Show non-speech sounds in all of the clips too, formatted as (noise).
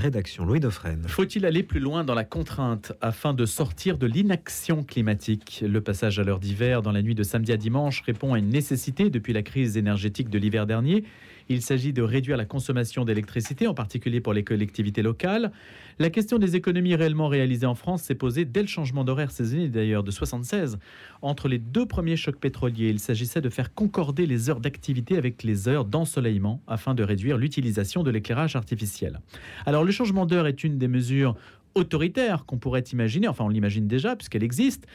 rédaction. Louis. Faut-il aller plus loin dans la contrainte afin de sortir de l'inaction climatique? Le passage à l'heure d'hiver dans la nuit de samedi à dimanche répond à une nécessité depuis la crise énergétique de l'hiver dernier. Il s'agit de réduire la consommation d'électricité, en particulier pour les collectivités locales. La question des économies réellement réalisées en France s'est posée dès le changement d'horaire saisonnier d'ailleurs de 76. Entre les deux premiers chocs pétroliers, il s'agissait de faire concorder les heures d'activité avec les heures d'ensoleillement afin de réduire l'utilisation de l'éclairage artificiel. Alors le changement d'heure est une des mesures autoritaires qu'on pourrait imaginer, enfin on l'imagine déjà puisqu'elle existe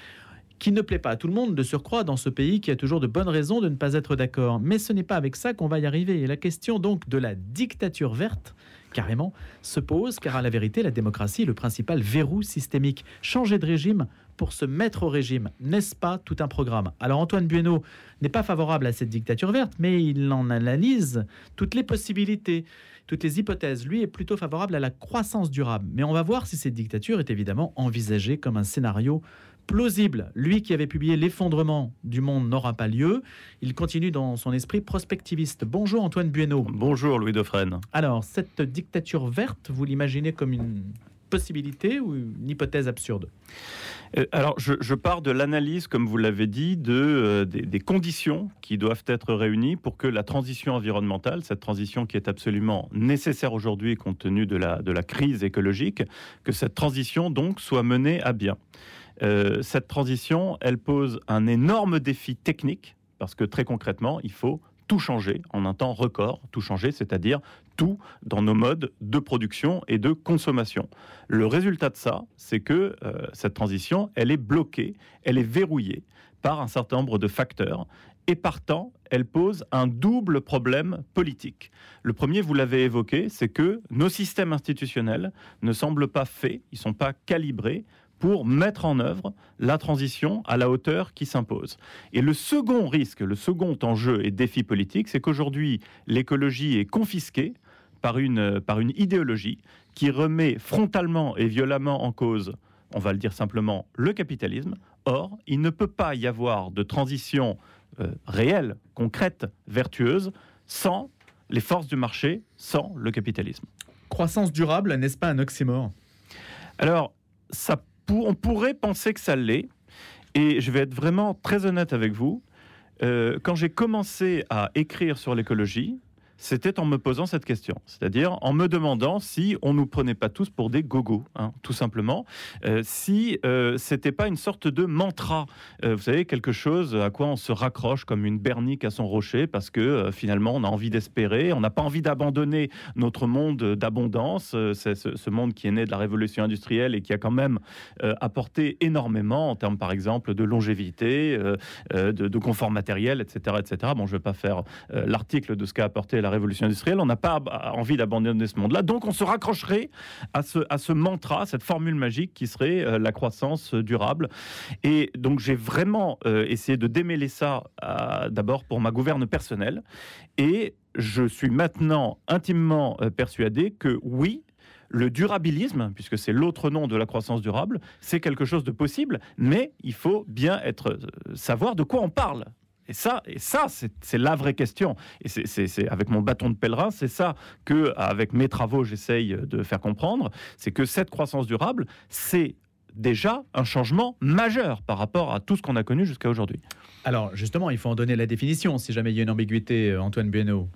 qui ne plaît pas à tout le monde de surcroît dans ce pays qui a toujours de bonnes raisons de ne pas être d'accord. Mais ce n'est pas avec ça qu'on va y arriver. Et la question donc de la dictature verte, carrément, se pose, car à la vérité, la démocratie est le principal verrou systémique. Changer de régime pour se mettre au régime, n'est-ce pas tout un programme? Alors Antoine Bueno n'est pas favorable à cette dictature verte, mais il en analyse toutes les possibilités, toutes les hypothèses. Lui est plutôt favorable à la croissance durable. Mais on va voir si cette dictature est évidemment envisagée comme un scénario plausible. Lui qui avait publié L'effondrement du monde n'aura pas lieu, il continue dans son esprit prospectiviste. Bonjour Antoine Bueno. Bonjour Louis Dauphren. Alors, cette dictature verte, vous l'imaginez comme une possibilité ou une hypothèse absurde? Euh, alors, je, pars de l'analyse, comme vous l'avez dit, de, euh, des, conditions qui doivent être réunies pour que la transition environnementale, cette transition qui est absolument nécessaire aujourd'hui compte tenu de la, de la crise écologique, que cette transition donc soit menée à bien. Euh, cette transition, elle pose un énorme défi technique, parce que très concrètement, il faut tout changer en un temps record, tout changer, c'est-à-dire tout dans nos modes de production et de consommation. Le résultat de ça, c'est que euh, cette transition, elle est bloquée, elle est verrouillée par un certain nombre de facteurs et partant, elle pose un double problème politique. Le premier, vous l'avez évoqué, c'est que nos systèmes institutionnels ne semblent pas faits, ils ne sont pas calibrés pour mettre en œuvre la transition à la hauteur qui s'impose. Et le second risque, le second enjeu et défi politique, c'est qu'aujourd'hui, l'écologie est confisquée par une, par une idéologie qui remet frontalement et violemment en cause, on va le dire simplement, le capitalisme. Or, il ne peut pas y avoir de transition euh, réelle, concrète, vertueuse, sans les forces du marché, sans le capitalisme. Croissance durable, n'est-ce pas un oxymore? Alors, ça on pourrait penser que ça l'est. Et je vais être vraiment très honnête avec vous. Euh, quand j'ai commencé à écrire sur l'écologie, c'était en me posant cette question, c'est-à-dire en me demandant si on nous prenait pas tous pour des gogos, hein, tout simplement, euh, si euh, c'était pas une sorte de mantra, euh, vous savez, quelque chose à quoi on se raccroche comme une bernique à son rocher, parce que euh, finalement on a envie d'espérer, on n'a pas envie d'abandonner notre monde d'abondance, c'est ce, monde qui est né de la révolution industrielle et qui a quand même apporté énormément en termes, par exemple, de longévité, de, confort matériel, etc., etc. Bon, je vais pas faire l'article de ce qu'a apporté la révolution industrielle, on n'a pas envie d'abandonner ce monde-là. Donc on se raccrocherait à ce, à ce mantra, cette formule magique qui serait euh, la croissance durable. Et donc j'ai vraiment euh, essayé de démêler ça euh, d'abord pour ma gouverne personnelle. Et je suis maintenant intimement persuadé que oui, le durabilisme, puisque c'est l'autre nom de la croissance durable, c'est quelque chose de possible, mais il faut bien être savoir de quoi on parle. Et ça, et ça c'est la vraie question. Et c'est avec mon bâton de pèlerin, c'est ça que, avec mes travaux, j'essaye de faire comprendre. C'est que cette croissance durable, c'est déjà un changement majeur par rapport à tout ce qu'on a connu jusqu'à aujourd'hui. Alors, justement, il faut en donner la définition si jamais il y a une ambiguïté, euh, Antoine Bueno.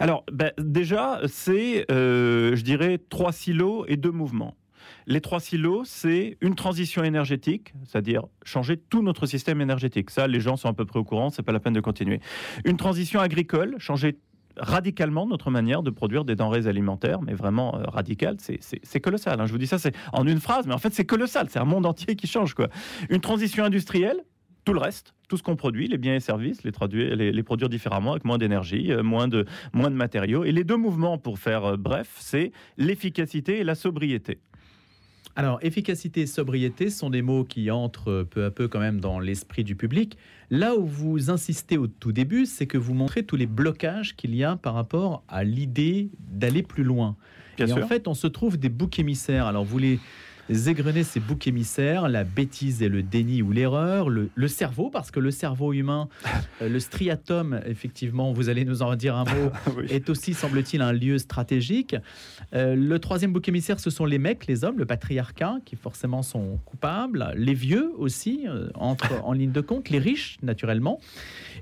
Alors, ben, déjà, c'est, euh, je dirais, trois silos et deux mouvements. Les trois silos, c'est une transition énergétique, c'est-à-dire changer tout notre système énergétique. Ça, les gens sont à peu près au courant, c'est pas la peine de continuer. Une transition agricole, changer radicalement notre manière de produire des denrées alimentaires, mais vraiment euh, radical, c'est colossal. Hein. Je vous dis ça, c'est en une phrase, mais en fait c'est colossal, c'est un monde entier qui change. Une transition industrielle, tout le reste, tout ce qu'on produit, les biens et services, les, les, produire différemment avec moins d'énergie, euh, moins de, moins de matériaux. Et les deux mouvements, pour faire euh, bref, c'est l'efficacité et la sobriété. Alors, efficacité et sobriété sont des mots qui entrent peu à peu quand même dans l'esprit du public. Là où vous insistez au tout début, c'est que vous montrez tous les blocages qu'il y a par rapport à l'idée d'aller plus loin. et en fait, on se trouve des boucs émissaires. Alors, vous les égrener ces boucs émissaires, la bêtise et le déni ou l'erreur, le, cerveau, parce que le cerveau humain, (laughs) euh, le striatum, effectivement, vous allez nous en dire un mot, (laughs) est aussi, semble-t-il, un lieu stratégique. Euh, le troisième bouc émissaire, ce sont les mecs, les hommes, le patriarcat, qui forcément sont coupables, les vieux aussi, euh, entrent (laughs) en ligne de compte, les riches, naturellement.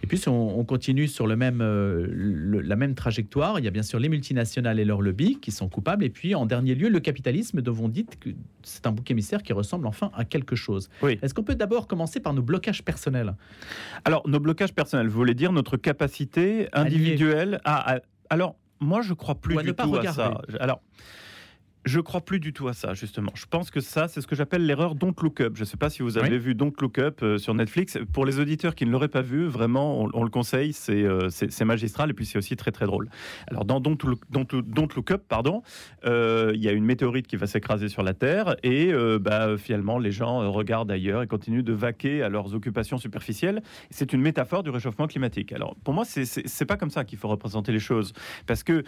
Et puis, on, on continue sur le même, la même trajectoire, il y a bien sûr les multinationales et leurs lobbies qui sont coupables, et puis, en dernier lieu, le capitalisme, dont on dit que c'est un bouc émissaire qui ressemble enfin à quelque chose. Est-ce qu'on peut d'abord commencer par nos blocages personnels? Alors, nos blocages personnels, vous voulez dire notre capacité individuelle à, Alors, moi, je crois plus du tout à ça. Alors, je crois plus du tout à ça, justement. Je pense que ça, c'est ce que j'appelle l'erreur Don't Look Up. Je ne sais pas si vous avez vu Don't Look Up euh, sur Netflix. Pour les auditeurs qui ne l'auraient pas vu, vraiment, on, le conseille. Euh, c'est magistral et puis c'est aussi très très drôle. Alors dans Don't Look, Don't, Look Up, pardon, euh, il y a une météorite qui va s'écraser sur la Terre et bah, finalement les gens regardent ailleurs et continuent de vaquer à leurs occupations superficielles. C'est une métaphore du réchauffement climatique. Alors pour moi, c'est pas comme ça qu'il faut représenter les choses, parce que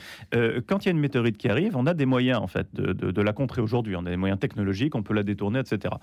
quand il y a une météorite qui arrive, on a des moyens en fait de de, la contrer aujourd'hui. On a des moyens technologiques, on peut la détourner, etc.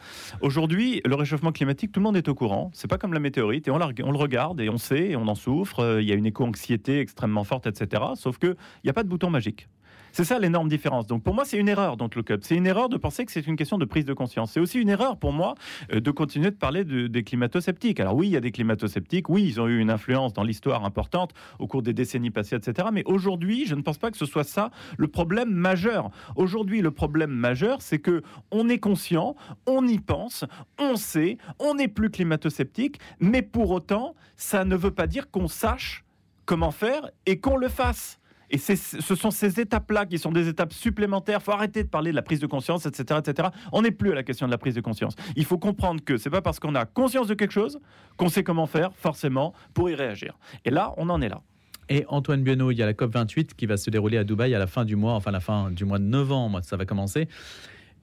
Aujourd'hui, le réchauffement climatique, tout le monde est au courant. C'est pas comme la météorite et on, on le regarde et on sait et on en souffre. Euh, il y a une éco-anxiété extrêmement forte, etc. Sauf qu'il n'y a pas de bouton magique. C'est ça l'énorme différence. Donc pour moi, c'est une erreur dans le club. C'est une erreur de penser que c'est une question de prise de conscience. C'est aussi une erreur pour moi euh, de continuer de parler des climato-sceptiques. Alors oui, il y a des climato-sceptiques. Oui, ils ont eu une influence dans l'histoire importante au cours des décennies passées, etc. Mais aujourd'hui, je ne pense pas que ce soit ça le problème majeur. Aujourd'hui, le problème majeur, c'est que on est conscient, on y pense, on sait, on n'est plus climato-sceptique, mais pour autant, ça ne veut pas dire qu'on sache comment faire et qu'on le fasse. Et ce sont ces étapes-là qui sont des étapes supplémentaires. Il faut arrêter de parler de la prise de conscience, etc., etc. On n'est plus à la question de la prise de conscience. Il faut comprendre que c'est pas parce qu'on a conscience de quelque chose qu'on sait comment faire, forcément, pour y réagir. Et là, on en est là. Et Antoine Buonneau, il y a la COP 28 qui va se dérouler à Dubaï à la fin du mois, enfin la fin du mois de novembre, ça va commencer.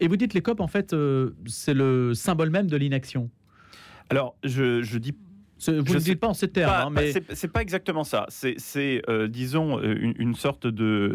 Et vous dites les COP, en fait, euh, c'est le symbole même de l'inaction. Alors, je, je dis vous ne dites pas en ces termes, hein, mais c'est pas exactement ça. C'est, euh, disons, euh, une, sorte de,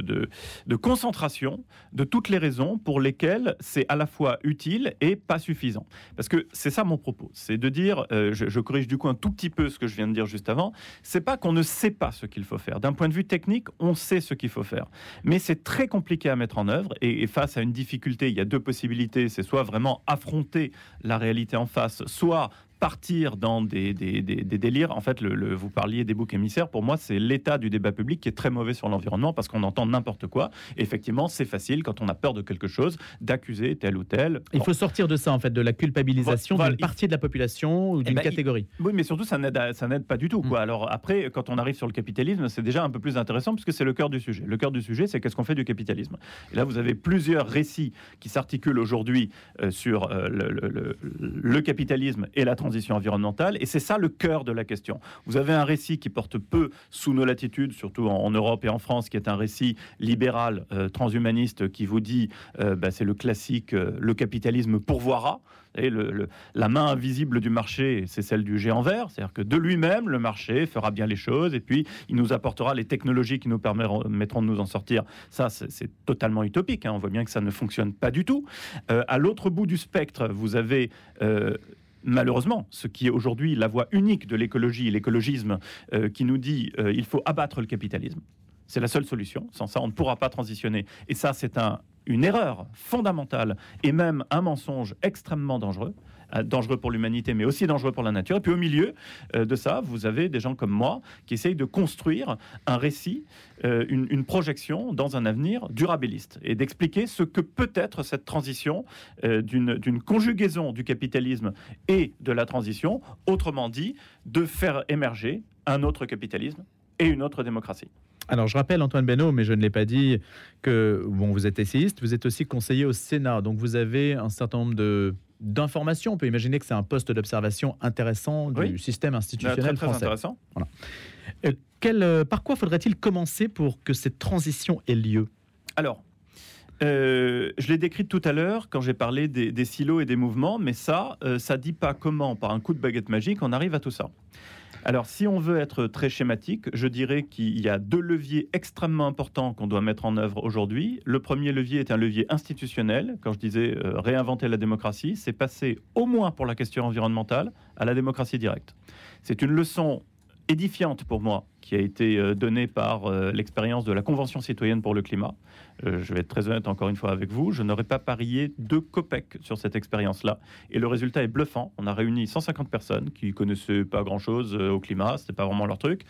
de, concentration de toutes les raisons pour lesquelles c'est à la fois utile et pas suffisant. Parce que c'est ça mon propos, c'est de dire, euh, je, corrige du coup un tout petit peu ce que je viens de dire juste avant. C'est pas qu'on ne sait pas ce qu'il faut faire. D'un point de vue technique, on sait ce qu'il faut faire, mais c'est très compliqué à mettre en œuvre. Et, et face à une difficulté, il y a deux possibilités. C'est soit vraiment affronter la réalité en face, soit partir dans des, des, délires. En fait, le, vous parliez des boucs émissaires. Pour moi, c'est l'état du débat public qui est très mauvais sur l'environnement parce qu'on entend n'importe quoi. effectivement, c'est facile quand on a peur de quelque chose d'accuser tel ou tel. Il faut sortir de ça, en fait, de la culpabilisation d'une partie de la population ou eh d'une ben, catégorie. oui, mais surtout, ça n'aide, ça n'aide pas du tout. Quoi. Mm. Alors après, quand on arrive sur le capitalisme, c'est déjà un peu plus intéressant puisque c'est le cœur du sujet. Le cœur du sujet, c'est qu'est-ce qu'on fait du capitalisme? Et là, vous avez plusieurs récits qui s'articulent aujourd'hui euh, sur euh, le, le, le capitalisme et la transition environnementale. Et c'est ça le cœur de la question. Vous avez un récit qui porte peu sous nos latitudes, surtout en, Europe et en France, qui est un récit libéral, euh, transhumaniste, qui vous dit, euh, bah, c'est le classique, euh, le capitalisme pourvoira. Et le, la main invisible du marché, c'est celle du géant vert, c'est-à-dire que de lui-même, le marché fera bien les choses et puis il nous apportera les technologies qui nous permettront de nous en sortir. Ça, c'est totalement utopique. Hein. On voit bien que ça ne fonctionne pas du tout. à l'autre bout du spectre, vous avez malheureusement, ce qui est aujourd'hui la voie unique de l'écologie, l'écologisme, euh, qui nous dit euh, il faut abattre le capitalisme. C'est la seule solution. Sans ça, on ne pourra pas transitionner. Et ça, c'est une erreur fondamentale et même un mensonge extrêmement dangereux. Euh, dangereux pour l'humanité, mais aussi dangereux pour la nature. Et puis au milieu euh, de ça, vous avez des gens comme moi qui essayent de construire un récit, euh, une, projection dans un avenir durabiliste et d'expliquer ce que peut être cette transition d'une conjugaison du capitalisme et de la transition, autrement dit, de faire émerger un autre capitalisme et une autre démocratie. Alors, je rappelle, Antoine Benoît, mais je ne l'ai pas dit, que bon, vous êtes essayiste, vous êtes aussi conseiller au Sénat. Donc, vous avez un certain nombre de d'information. On peut imaginer que c'est un poste d'observation intéressant du système institutionnel très, français. intéressant. Euh, quel, euh, par quoi faudrait-il commencer pour que cette transition ait lieu? Alors, euh, je l'ai décrit tout à l'heure quand j'ai parlé des, silos et des mouvements, mais ça, ça dit pas comment, par un coup de baguette magique, on arrive à tout ça. Alors, si on veut être très schématique, je dirais qu'il y a deux leviers extrêmement importants qu'on doit mettre en œuvre aujourd'hui. Le premier levier est un levier institutionnel. Quand je disais euh, réinventer la démocratie, c'est passer au moins pour la question environnementale à la démocratie directe. C'est une leçon édifiante pour moi qui a été euh, donnée par euh, l'expérience de la Convention citoyenne pour le climat. Euh, je vais être très honnête encore une fois avec vous, je n'aurais pas parié deux copecs sur cette expérience-là. Et le résultat est bluffant. On a réuni 150 personnes qui connaissaient pas grand-chose au climat, c'était pas vraiment leur truc.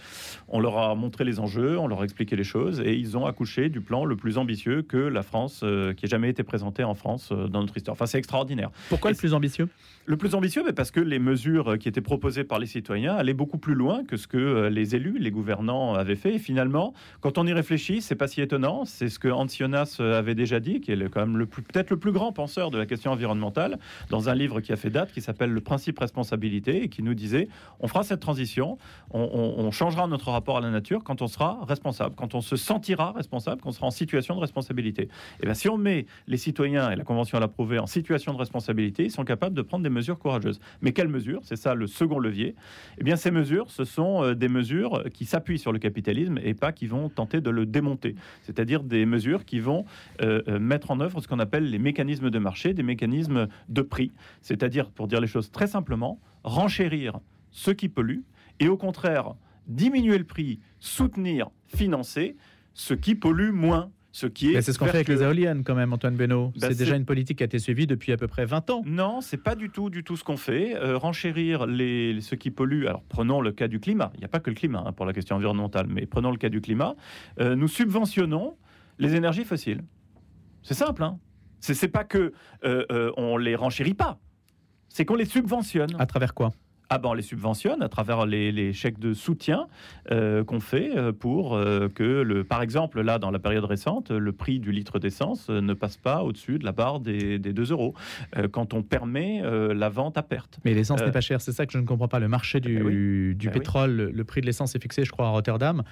On leur a montré les enjeux, on leur a expliqué les choses et ils ont accouché du plan le plus ambitieux que la France, qui ait jamais été présenté en France dans notre histoire. Enfin, c'est extraordinaire. Pourquoi le plus ambitieux? Le plus ambitieux, mais parce que les mesures qui étaient proposées par les citoyens allaient beaucoup plus loin que ce que les élus, les gouvernements gouvernants avaient fait. Et finalement, quand on y réfléchit, c'est pas si étonnant. C'est ce que Hans Jonas avait déjà dit, qui est quand même le peut-être le plus grand penseur de la question environnementale, dans un livre qui a fait date, qui s'appelle Le principe responsabilité, et qui nous disait on fera cette transition, on, changera notre rapport à la nature quand on sera responsable, quand on se sentira responsable, quand on sera en situation de responsabilité. Et bien, si on met les citoyens, et la Convention l'a prouvé, en situation de responsabilité, ils sont capables de prendre des mesures courageuses. Mais quelles mesures? C'est ça le second levier. Eh bien, ces mesures, ce sont euh, des mesures qui s'appuient sur le capitalisme et pas qui vont tenter de le démonter. C'est-à-dire des mesures qui vont euh, euh, mettre en œuvre ce qu'on appelle les mécanismes de marché, des mécanismes de prix. C'est-à-dire, pour dire les choses très simplement, renchérir ce qui pollue et au contraire diminuer le prix, soutenir, financer ce qui pollue moins ce qui est. C'est ce qu'on fait avec les éoliennes, quand même, Antoine Benoît. Bah, c'est déjà une politique qui a été suivie depuis à peu près 20 ans. Non, c'est pas du tout, du tout ce qu'on fait. Euh, renchérir les, ce qui pollue. Alors, prenons le cas du climat. Il n'y a pas que le climat hein, pour la question environnementale, mais prenons le cas du climat. Euh, nous subventionnons les énergies fossiles. C'est simple. Hein c'est pas que euh, on les renchérit pas. C'est qu'on les subventionne. À travers quoi? Ah ben, on les subventionne à travers les, chèques de soutien euh, qu'on fait euh, pour euh, que, le, par exemple, là, dans la période récente, le prix du litre d'essence ne passe pas au-dessus de la barre des, 2 euros quand on permet la vente à perte. Mais l'essence n'est pas chère, c'est ça que je ne comprends pas. Le marché du, eh du eh pétrole, le prix de l'essence est fixé, je crois, à Rotterdam.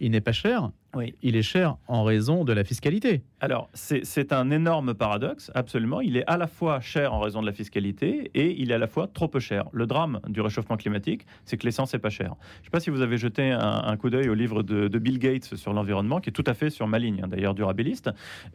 Il n'est pas cher. Oui. Il est cher en raison de la fiscalité. Alors, c'est un énorme paradoxe, absolument. Il est à la fois cher en raison de la fiscalité et il est à la fois trop peu cher. Le drame du réchauffement climatique, c'est que l'essence n'est pas chère. Je ne sais pas si vous avez jeté un, coup d'œil au livre de, Bill Gates sur l'environnement, qui est tout à fait sur ma ligne, hein, d'ailleurs durabiliste.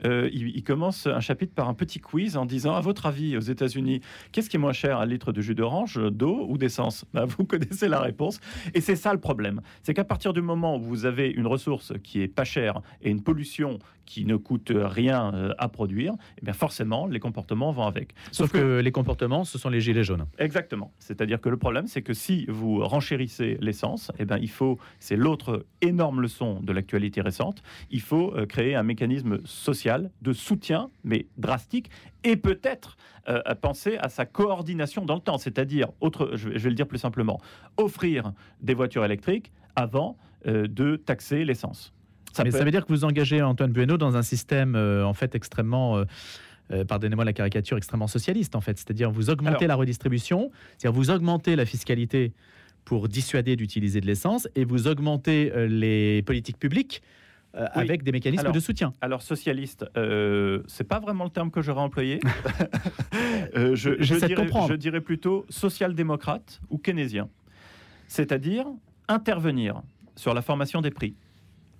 Euh, il, commence un chapitre par un petit quiz en disant, à votre avis, aux États-Unis, qu'est-ce qui est moins cher, un litre de jus d'orange, d'eau ou d'essence? Bah, Vous (laughs) connaissez la réponse. Et c'est ça le problème. C'est qu'à partir du moment où vous avez une ressource qui est pas chère et une pollution qui ne coûte rien euh, à produire, eh bien forcément, les comportements vont avec. Sauf, que, les comportements, ce sont les gilets jaunes. Exactement. C'est-à-dire que le problème, c'est que si vous renchérissez l'essence, eh bien, il faut, c'est l'autre énorme leçon de l'actualité récente, il faut euh, créer un mécanisme social de soutien, mais drastique, et peut-être euh, penser à sa coordination dans le temps. C'est-à-dire, autre, je vais, le dire plus simplement, offrir des voitures électriques avant de taxer l'essence. Ça Mais ça veut dire que vous engagez Antoine Bueno dans un système euh, en fait extrêmement euh, euh, pardonnez-moi la caricature, extrêmement socialiste en fait. C'est-à-dire vous augmentez la redistribution, c'est-à-dire vous augmentez la fiscalité pour dissuader d'utiliser de l'essence et vous augmentez les politiques publiques avec des mécanismes de soutien. Alors socialiste, euh, c'est pas vraiment le terme que j'aurais employé. (laughs) je, je, dirais, je dirais plutôt social-démocrate ou keynésien, c'est-à-dire intervenir sur la formation des prix.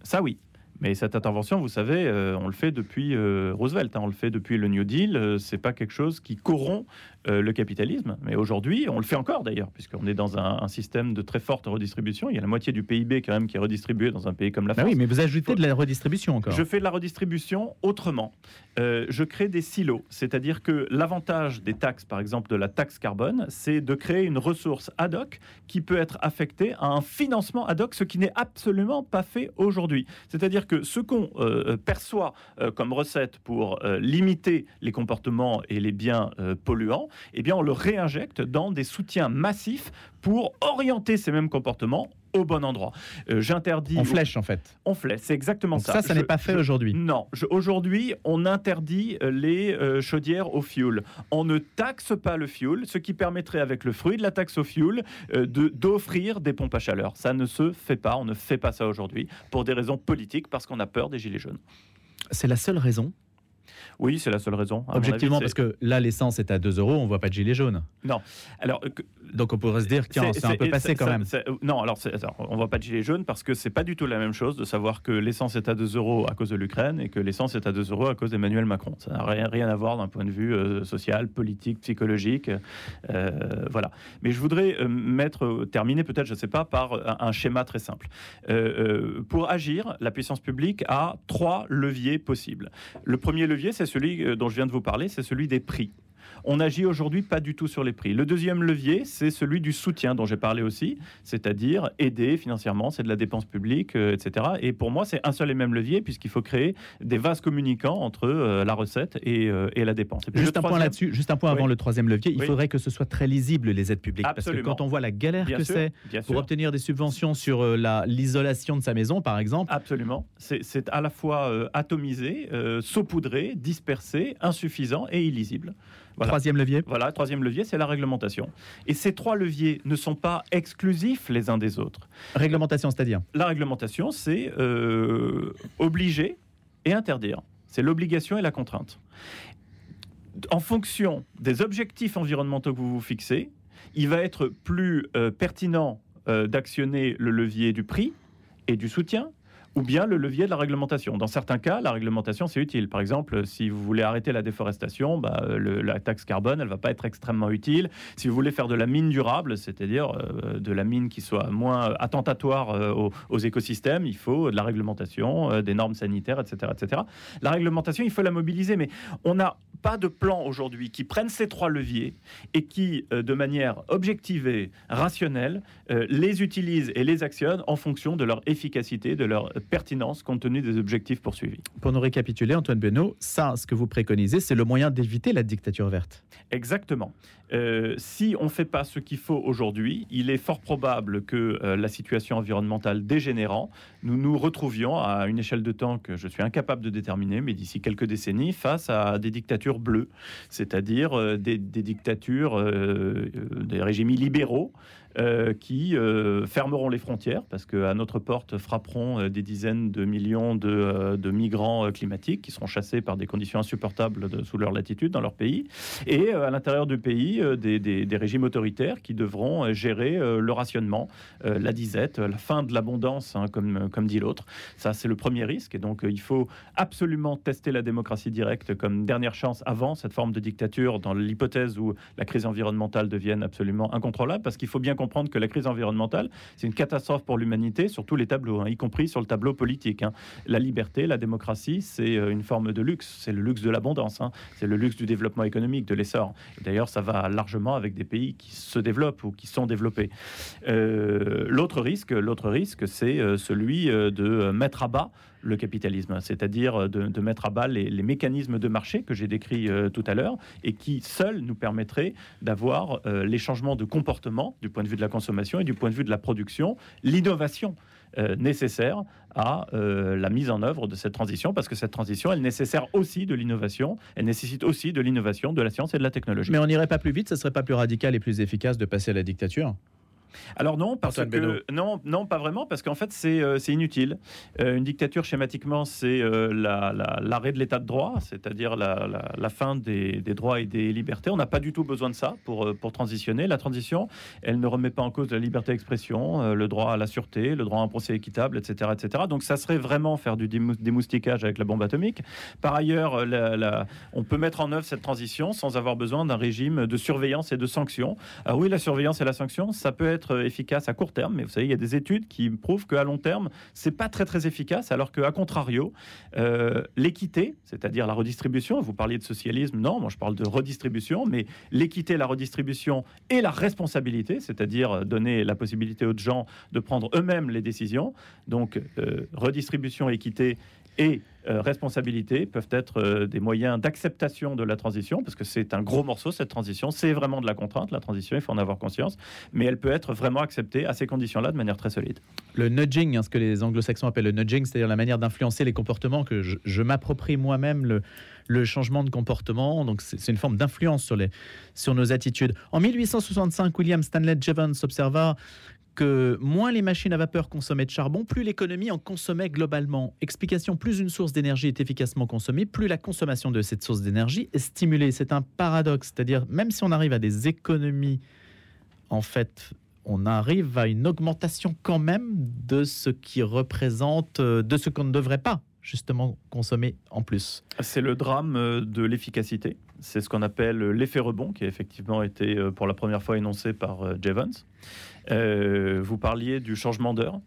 Ça oui. Mais cette intervention, vous savez, euh, on le fait depuis euh, Roosevelt, hein, on le fait depuis le New Deal. Euh, c'est pas quelque chose qui corrompt le capitalisme. Mais aujourd'hui, on le fait encore d'ailleurs, puisqu'on est dans un, système de très forte redistribution. Il y a la moitié du PIB quand même qui est redistribué dans un pays comme la bah France. oui, mais vous ajoutez de la redistribution encore. Je fais de la redistribution autrement. je crée des silos, c'est-à-dire que l'avantage des taxes, par exemple de la taxe carbone, c'est de créer une ressource ad hoc qui peut être affectée à un financement ad hoc, ce qui n'est absolument pas fait aujourd'hui. C'est-à-dire ce qu'on euh, perçoit euh, comme recette pour euh, limiter les comportements et les biens polluants, eh bien, on le réinjecte dans des soutiens massifs pour orienter ces mêmes comportements au bon endroit. J'interdis. On flèche en fait. On flèche, c'est exactement ça. Ça, ça n'est pas fait aujourd'hui. Non, aujourd'hui, on interdit les chaudières au fioul. On ne taxe pas le fioul, ce qui permettrait, avec le fruit de la taxe au fioul, d'offrir des pompes à chaleur. Ça ne se fait pas. On ne fait pas ça aujourd'hui pour des raisons politiques, parce qu'on a peur des gilets jaunes. C'est la seule raison Oui, c'est la seule raison. Objectivement, parce que là, l'essence est à 2 euros, on ne voit pas de gilet jaune. Non. Alors, Donc on pourrait se dire, tiens, c'est un peu passé quand même. Non, alors, on ne voit pas de gilet jaune parce que c'est pas du tout la même chose de savoir que l'essence est à 2 euros à cause de l'Ukraine et que l'essence est à 2 euros à cause d'Emmanuel Macron. Ça n'a rien, rien à voir d'un point de vue euh, social, politique, psychologique. Euh, voilà. Mais je voudrais euh, mettre, terminer peut-être, je ne sais pas, par un, un schéma très simple. pour agir, la puissance publique a trois leviers possibles. Le premier levier, c'est celui euh, dont je viens de vous parler, c'est celui des prix. On agit aujourd'hui pas du tout sur les prix. Le deuxième levier, c'est celui du soutien dont j'ai parlé aussi, c'est-à-dire aider financièrement, c'est de la dépense publique, euh, etc. Et pour moi, c'est un seul et même levier puisqu'il faut créer des vases communicants entre euh, la recette et, la dépense. juste un point là-dessus, juste un point avant le troisième levier, il faudrait que ce soit très lisible les aides publiques parce que quand on voit la galère que c'est pour obtenir des subventions sur l'isolation de sa maison, par exemple. Absolument, c'est à la fois atomisé, saupoudré, dispersé, insuffisant et illisible. Troisième levier Voilà, troisième levier, c'est la réglementation. Et ces trois leviers ne sont pas exclusifs les uns des autres. Réglementation, c'est-à-dire La réglementation, c'est euh, obliger et interdire. C'est l'obligation et la contrainte. En fonction des objectifs environnementaux que vous vous fixez, il va être plus euh, pertinent euh, d'actionner le levier du prix et du soutien ou bien le levier de la réglementation. Dans certains cas, la réglementation, c'est utile. Par exemple, si vous voulez arrêter la déforestation, bah, la taxe carbone, elle ne va pas être extrêmement utile. Si vous voulez faire de la mine durable, c'est-à-dire euh, de la mine qui soit moins attentatoire euh, aux, écosystèmes, il faut de la réglementation, euh, des normes sanitaires, etc., etc. La réglementation, il faut la mobiliser, mais on n'a pas de plan aujourd'hui qui prenne ces trois leviers et qui, de manière objectivée, rationnelle, les utilise et les actionne en fonction de leur efficacité, de leur pertinence compte tenu des objectifs poursuivis. Pour nous récapituler, Antoine Benoît, ça, ce que vous préconisez, c'est le moyen d'éviter la dictature verte. Exactement. Euh, si on ne fait pas ce qu'il faut aujourd'hui, il est fort probable que euh, la situation environnementale dégénérant, nous nous retrouvions à une échelle de temps que je suis incapable de déterminer, mais d'ici quelques décennies, face à des dictatures bleues, c'est-à-dire euh, des, dictatures, des régimes illibéraux euh, qui fermeront les frontières parce qu'à notre porte frapperont des dizaines de millions de, migrants climatiques qui seront chassés par des conditions insupportables sous leur latitude dans leur pays. Et à l'intérieur du pays, des, régimes autoritaires qui devront gérer le rationnement, la disette, la fin de l'abondance, hein, comme, dit l'autre. Ça, c'est le premier risque. Et donc, il faut absolument tester la démocratie directe comme dernière chance avant cette forme de dictature dans l'hypothèse où la crise environnementale devienne absolument incontrôlable parce qu'il faut bien comprendre que la crise environnementale, c'est une catastrophe pour l'humanité sur tous les tableaux, hein, y compris sur le tableau politique. Hein. La liberté, la démocratie, c'est euh, une forme de luxe, c'est le luxe de l'abondance, c'est le luxe du développement économique, de l'essor. D'ailleurs, ça va largement avec des pays qui se développent ou qui sont développés. Euh, l'autre risque, l'autre risque, c'est euh, celui de mettre à bas le capitalisme, c'est-à-dire de, mettre à bas les, mécanismes de marché que j'ai décrits euh, tout à l'heure et qui seuls nous permettraient d'avoir euh, les changements de comportement du point de vue de la consommation et du point de vue de la production, l'innovation euh, nécessaire à la mise en œuvre de cette transition, parce que cette transition, elle nécessaire aussi de l'innovation, elle nécessite aussi de l'innovation, de la science et de la technologie. Mais on n'irait pas plus vite, ce serait pas plus radical et plus efficace de passer à la dictature? Alors non, parce que non, non, pas vraiment, parce qu'en fait c'est euh, inutile. Euh, une dictature schématiquement c'est euh, l'arrêt de l'état de droit, c'est-à-dire la, fin des, droits et des libertés. On n'a pas du tout besoin de ça pour pour transitionner. La transition, elle ne remet pas en cause la liberté d'expression, le droit à la sûreté, le droit à un procès équitable, etc., etc. Donc ça serait vraiment faire du démoustiquage avec la bombe atomique. Par ailleurs, on peut mettre en œuvre cette transition sans avoir besoin d'un régime de surveillance et de sanctions. Alors oui, la surveillance et la sanction, ça peut être efficace à court terme, mais vous savez, il y a des études qui prouvent qu'à long terme, c'est pas très très efficace, alors qu'à contrario, euh, l'équité, c'est-à-dire la redistribution, vous parliez de socialisme, non, moi je parle de redistribution, mais l'équité, la redistribution et la responsabilité, c'est-à-dire donner la possibilité aux gens de prendre eux-mêmes les décisions, donc euh, redistribution, équité et euh, responsabilité peuvent être euh, des moyens d'acceptation de la transition, parce que c'est un gros morceau, cette transition. C'est vraiment de la contrainte, la transition, il faut en avoir conscience, mais elle peut être vraiment acceptée à ces conditions-là de manière très solide. Le nudging, hein, ce que les anglo-saxons appellent le nudging, c'est-à-dire la manière d'influencer les comportements, que je, m'approprie moi-même le, le changement de comportement. Donc, c'est une forme d'influence sur, sur nos attitudes. En 1865, William Stanley Jevons observa que moins les machines à vapeur consommaient de charbon, plus l'économie en consommait globalement. Explication, plus une source d'énergie est efficacement consommée, plus la consommation de cette source d'énergie est stimulée. C'est un paradoxe, c'est-à-dire même si on arrive à des économies, en fait, on arrive à une augmentation quand même de ce qui représente, euh, de ce qu'on ne devrait pas justement consommer en plus. C'est le drame euh, de l'efficacité. C'est ce qu'on appelle l'effet rebond, qui a effectivement été euh, pour la première fois énoncé par euh, Jevons. vous parliez du changement d'heure.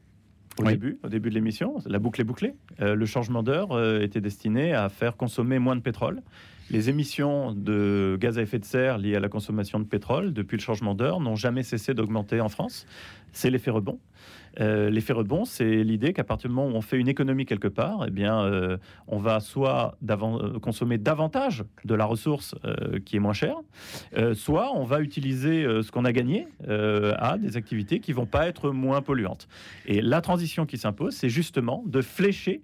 Au, début, au début de l'émission, la boucle est bouclée. le changement d'heure était destiné à faire consommer moins de pétrole. Les émissions de gaz à effet de serre liées à la consommation de pétrole depuis le changement d'heure n'ont jamais cessé d'augmenter en France. C'est l'effet rebond. Euh, l'effet rebond, c'est l'idée qu'à partir du moment où on fait une économie quelque part, eh bien, euh, on va soit euh, consommer davantage de la ressource qui est moins chère, soit on va utiliser ce qu'on a gagné à des activités qui vont pas être moins polluantes. Et la transition qui s'impose, c'est justement de flécher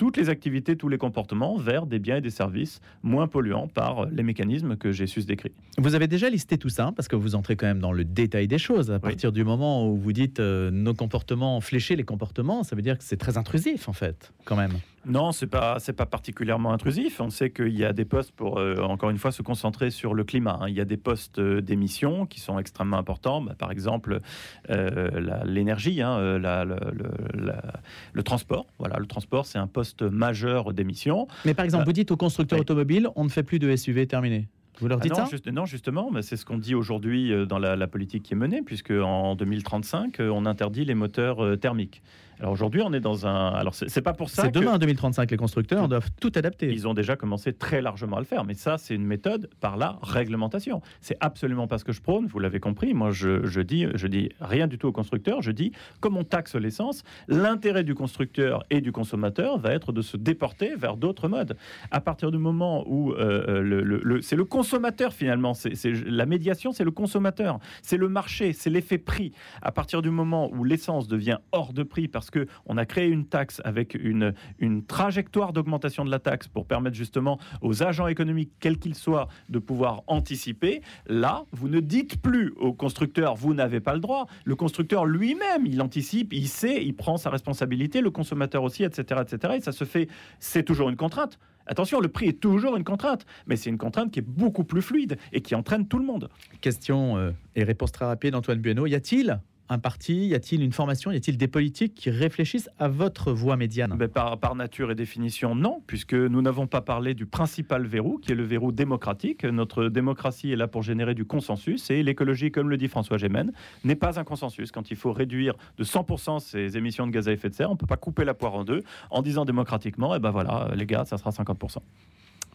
toutes les activités, tous les comportements vers des biens et des services moins polluants par les mécanismes que j'ai su décrire. Vous avez déjà listé tout ça, parce que vous entrez quand même dans le détail des choses. À partir du moment où vous dites euh, nos comportements, flécher les comportements, ça veut dire que c'est très intrusif en fait, quand même. Non, c'est pas c'est pas particulièrement intrusif. On sait qu'il y a des postes pour euh, encore une fois se concentrer sur le climat. Hein. Il y a des postes euh, d'émission qui sont extrêmement importants. Bah, par exemple, euh, l'énergie, hein, le transport. Voilà, le transport c'est un poste majeur d'émission. Mais par exemple, vous dites aux constructeurs automobiles, on ne fait plus de SUV terminé. Vous leur dites ah ça? Non, justement, c'est ce qu'on dit aujourd'hui dans la, la, politique qui est menée, puisque en 2035, on interdit les moteurs thermiques. Alors aujourd'hui, on est dans un. Alors c'est pas pour ça. C'est demain, en 2035, les constructeurs doivent tout adapter. Ils ont déjà commencé très largement à le faire, mais ça, c'est une méthode par la réglementation. C'est absolument pas ce que je prône. Vous l'avez compris. Moi, je, je, dis, je dis rien du tout aux constructeurs. Je dis, comme on taxe l'essence, l'intérêt du constructeur et du consommateur va être de se déporter vers d'autres modes. À partir du moment où euh, euh, le, le, c'est le consommateur finalement, c'est la médiation, c'est le consommateur, c'est le marché, c'est l'effet prix. À partir du moment où l'essence devient hors de prix parce qu'on a créé une taxe avec une, une trajectoire d'augmentation de la taxe pour permettre justement aux agents économiques, quels qu'ils soient, de pouvoir anticiper. Là, vous ne dites plus au constructeur, vous n'avez pas le droit. Le constructeur lui-même, il anticipe, il sait, il prend sa responsabilité, le consommateur aussi, etc., etc. Et ça se fait, c'est toujours une contrainte. Attention, le prix est toujours une contrainte, mais c'est une contrainte qui est beaucoup plus fluide et qui entraîne tout le monde. Question euh, et réponse très rapide, Antoine Bueno. Y a-t-il un parti? Y a-t-il une formation? Y a-t-il des politiques qui réfléchissent à votre voix médiane? Ben, par, par, nature et définition, non, puisque nous n'avons pas parlé du principal verrou, qui est le verrou démocratique. Notre démocratie est là pour générer du consensus, et l'écologie, comme le dit François Gémen, n'est pas un consensus. Quand il faut réduire de 100% ses émissions de gaz à effet de serre, on ne peut pas couper la poire en deux en disant démocratiquement, eh ben voilà, les gars, ça sera 50%.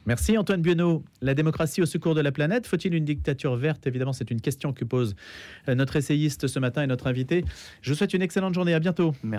Merci Antoine Buono. La démocratie au secours de la planète, faut-il une dictature verte? Évidemment, c'est une question que pose euh, notre essayiste ce matin et notre invité. Je vous souhaite une excellente journée. À bientôt. Merci.